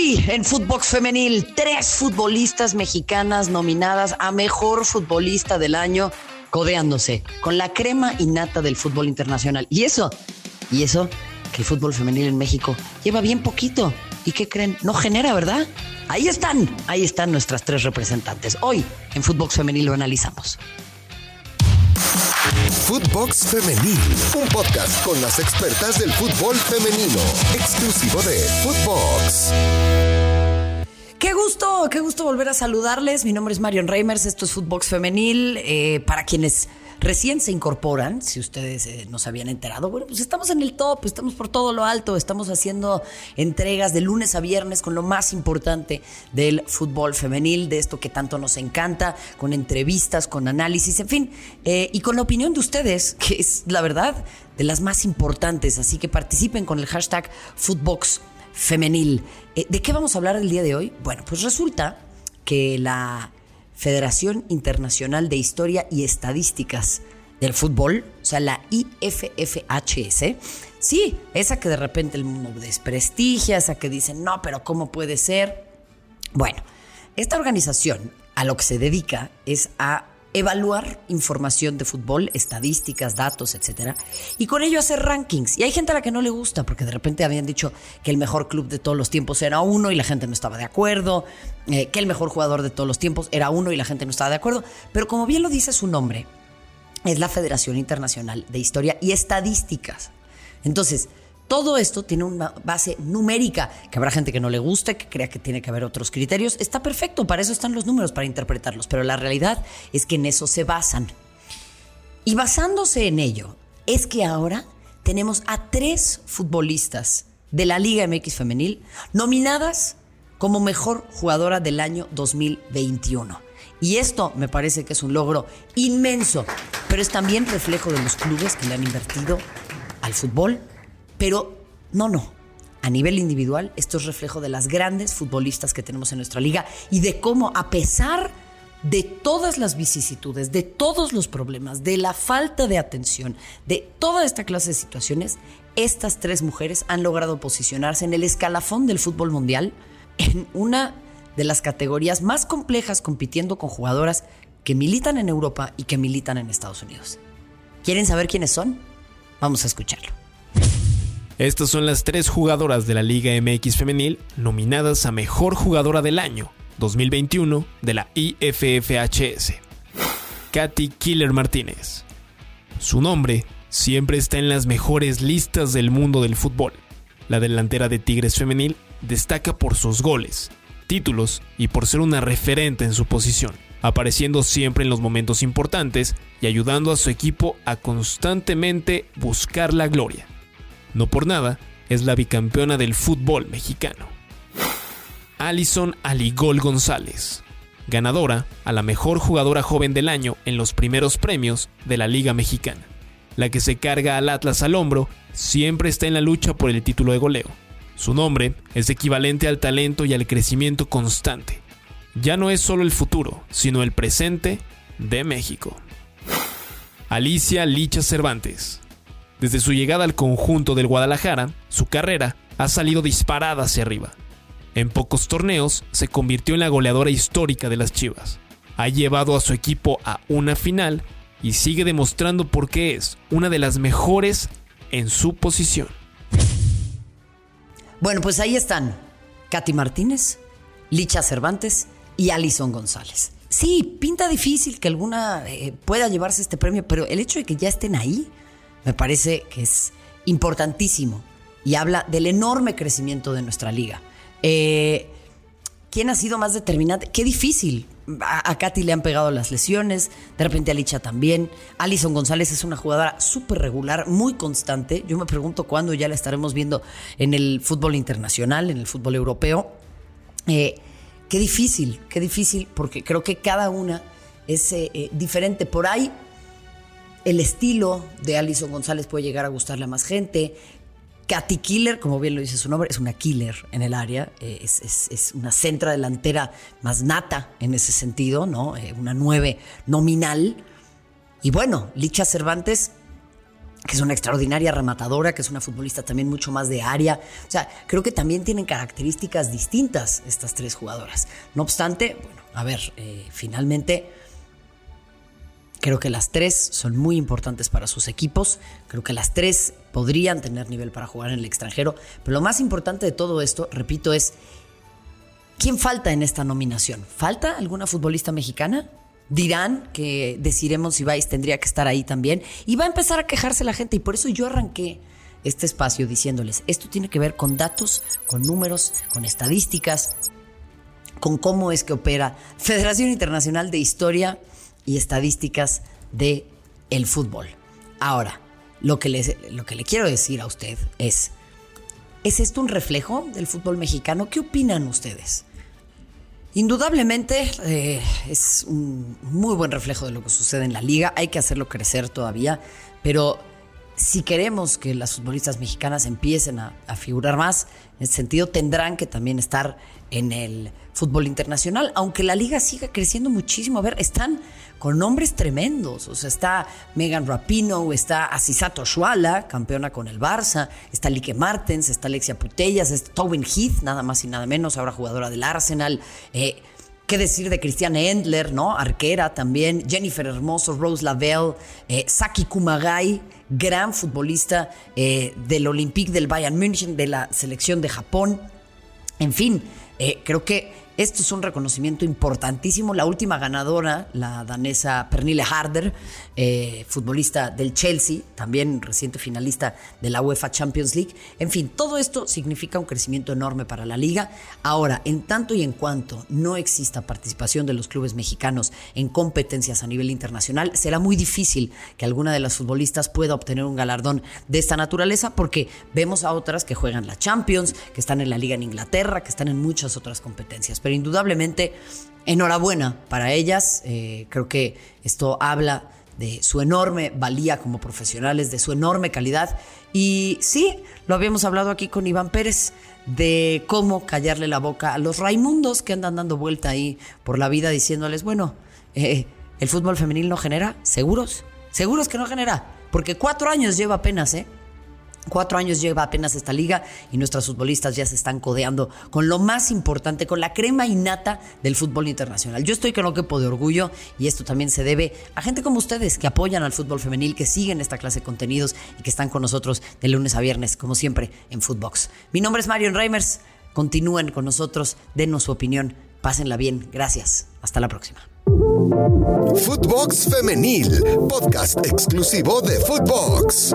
En Footbox Femenil, tres futbolistas mexicanas nominadas a Mejor Futbolista del Año, codeándose con la crema innata del fútbol internacional. Y eso, y eso, que el fútbol femenil en México lleva bien poquito. ¿Y qué creen? No genera, ¿verdad? Ahí están, ahí están nuestras tres representantes. Hoy en Footbox Femenil lo analizamos. Footbox Femenil, un podcast con las expertas del fútbol femenino, exclusivo de Footbox. Qué gusto, qué gusto volver a saludarles. Mi nombre es Marion Reimers, esto es Footbox Femenil. Eh, para quienes recién se incorporan, si ustedes eh, no se habían enterado, bueno, pues estamos en el top, estamos por todo lo alto, estamos haciendo entregas de lunes a viernes con lo más importante del fútbol femenil, de esto que tanto nos encanta, con entrevistas, con análisis, en fin, eh, y con la opinión de ustedes, que es la verdad de las más importantes, así que participen con el hashtag Footbox Femenil. Eh, ¿De qué vamos a hablar el día de hoy? Bueno, pues resulta que la Federación Internacional de Historia y Estadísticas del Fútbol, o sea, la IFFHS. Sí, esa que de repente el mundo desprestigia, esa que dicen, no, pero ¿cómo puede ser? Bueno, esta organización a lo que se dedica es a evaluar información de fútbol, estadísticas, datos, etcétera, y con ello hacer rankings. Y hay gente a la que no le gusta, porque de repente habían dicho que el mejor club de todos los tiempos era uno y la gente no estaba de acuerdo, eh, que el mejor jugador de todos los tiempos era uno y la gente no estaba de acuerdo. Pero como bien lo dice su nombre, es la Federación Internacional de Historia y Estadísticas. Entonces, todo esto tiene una base numérica, que habrá gente que no le guste, que crea que tiene que haber otros criterios. Está perfecto, para eso están los números, para interpretarlos, pero la realidad es que en eso se basan. Y basándose en ello, es que ahora tenemos a tres futbolistas de la Liga MX Femenil nominadas como mejor jugadora del año 2021. Y esto me parece que es un logro inmenso, pero es también reflejo de los clubes que le han invertido al fútbol, pero no, no. A nivel individual, esto es reflejo de las grandes futbolistas que tenemos en nuestra liga y de cómo, a pesar de todas las vicisitudes, de todos los problemas, de la falta de atención, de toda esta clase de situaciones, estas tres mujeres han logrado posicionarse en el escalafón del fútbol mundial en una de las categorías más complejas compitiendo con jugadoras que militan en Europa y que militan en Estados Unidos. ¿Quieren saber quiénes son? Vamos a escucharlo. Estas son las tres jugadoras de la Liga MX Femenil nominadas a Mejor Jugadora del Año 2021 de la IFFHS. Katy Killer Martínez. Su nombre siempre está en las mejores listas del mundo del fútbol. La delantera de Tigres Femenil destaca por sus goles, títulos y por ser una referente en su posición, apareciendo siempre en los momentos importantes y ayudando a su equipo a constantemente buscar la gloria no por nada, es la bicampeona del fútbol mexicano. Alison Aligol González, ganadora a la mejor jugadora joven del año en los primeros premios de la Liga Mexicana. La que se carga al Atlas al hombro siempre está en la lucha por el título de goleo. Su nombre es equivalente al talento y al crecimiento constante. Ya no es solo el futuro, sino el presente de México. Alicia Licha Cervantes, desde su llegada al conjunto del Guadalajara, su carrera ha salido disparada hacia arriba. En pocos torneos se convirtió en la goleadora histórica de las Chivas. Ha llevado a su equipo a una final y sigue demostrando por qué es una de las mejores en su posición. Bueno, pues ahí están Katy Martínez, Licha Cervantes y Alison González. Sí, pinta difícil que alguna eh, pueda llevarse este premio, pero el hecho de que ya estén ahí me parece que es importantísimo y habla del enorme crecimiento de nuestra liga. Eh, ¿Quién ha sido más determinante? Qué difícil. A, Katy le han pegado las lesiones, de repente a Licha también. Alison González es una jugadora súper regular, muy constante. Yo me pregunto cuándo ya la estaremos viendo en el fútbol internacional, en el fútbol europeo. Eh, qué difícil, qué difícil, porque creo que cada una es eh, diferente. Por ahí el estilo de Alison González puede llegar a gustarle a más gente. Katy Killer, como bien lo dice su nombre, es una killer en el área, eh, es, una centra delantera más nata en ese sentido, ¿no? Eh, una nueve nominal. Y bueno, Licha Cervantes que es una extraordinaria rematadora, que es una futbolista también mucho más de área. O sea, creo que también tienen características distintas estas tres jugadoras. No obstante, bueno, a ver, eh, finalmente creo que las tres son muy importantes para sus equipos. Creo que las tres podrían tener nivel para jugar en el extranjero. Pero lo más importante de todo esto, repito, es ¿quién falta en esta nominación? ¿Falta alguna futbolista mexicana? dirán que deciremos si vais tendría que estar ahí también y va a empezar a quejarse la gente y por eso yo arranqué este espacio diciéndoles, esto tiene que ver con datos, con números, con estadísticas, con cómo es que opera Federación Internacional de Historia y Estadísticas de el fútbol. Ahora, lo que, les, lo que le quiero decir a usted es, ¿es esto un reflejo del fútbol mexicano? ¿Qué opinan ustedes? Indudablemente eh, es un muy buen reflejo de lo que sucede en la liga, hay que hacerlo crecer todavía, pero si queremos que las futbolistas mexicanas empiecen a, figurar más, en ese sentido tendrán que también estar en el fútbol internacional, aunque la liga siga creciendo muchísimo. A ver, están con nombres tremendos. O sea, está Megan Rapino, está Asisato Shuala, campeona con el Barça, está Lique Martens, está Alexia Putellas, está Tobin Heath, nada más y nada menos, ahora jugadora del Arsenal. Eh, ¿Qué decir de Cristiane Endler, ¿no? Arquera también. Jennifer Hermoso, Rose Lavelle, eh, Saki Kumagai, gran futbolista eh, del Olympique del Bayern München, de la selección de Japón. En fin, creo que esto es un reconocimiento importantísimo. La última ganadora, la danesa Pernille Harder, eh, futbolista del Chelsea, también reciente finalista de la UEFA Champions League. En fin, todo esto significa un crecimiento enorme para la liga. Ahora, en tanto y en cuanto no exista participación de los clubes mexicanos en competencias a nivel internacional, será muy difícil que alguna de las futbolistas pueda obtener un galardón de esta naturaleza porque vemos a otras que juegan la Champions, que están en la liga en Inglaterra, que están en muchas otras competencias pero indudablemente enhorabuena para ellas. Eh, creo que esto habla de su enorme valía como profesionales, de su enorme calidad. Y sí, lo habíamos hablado aquí con Iván Pérez, de cómo callarle la boca a los Raimundos que andan dando vuelta ahí por la vida diciéndoles, bueno, eh, el fútbol femenil no genera, seguros, seguros que no genera, porque cuatro años lleva apenas, ¿eh? Cuatro años lleva apenas esta liga y nuestras futbolistas ya se están codeando con lo más importante, con la crema innata del fútbol internacional. Yo estoy con lo que de orgullo y esto también se debe a gente como ustedes que apoyan al fútbol femenil, que siguen esta clase de contenidos y que están con nosotros de lunes a viernes, como siempre, en Footbox. Mi nombre es Marion Reimers. Continúen con nosotros, denos su opinión, pásenla bien. Gracias. Hasta la próxima. Footbox Femenil, podcast exclusivo de Footbox.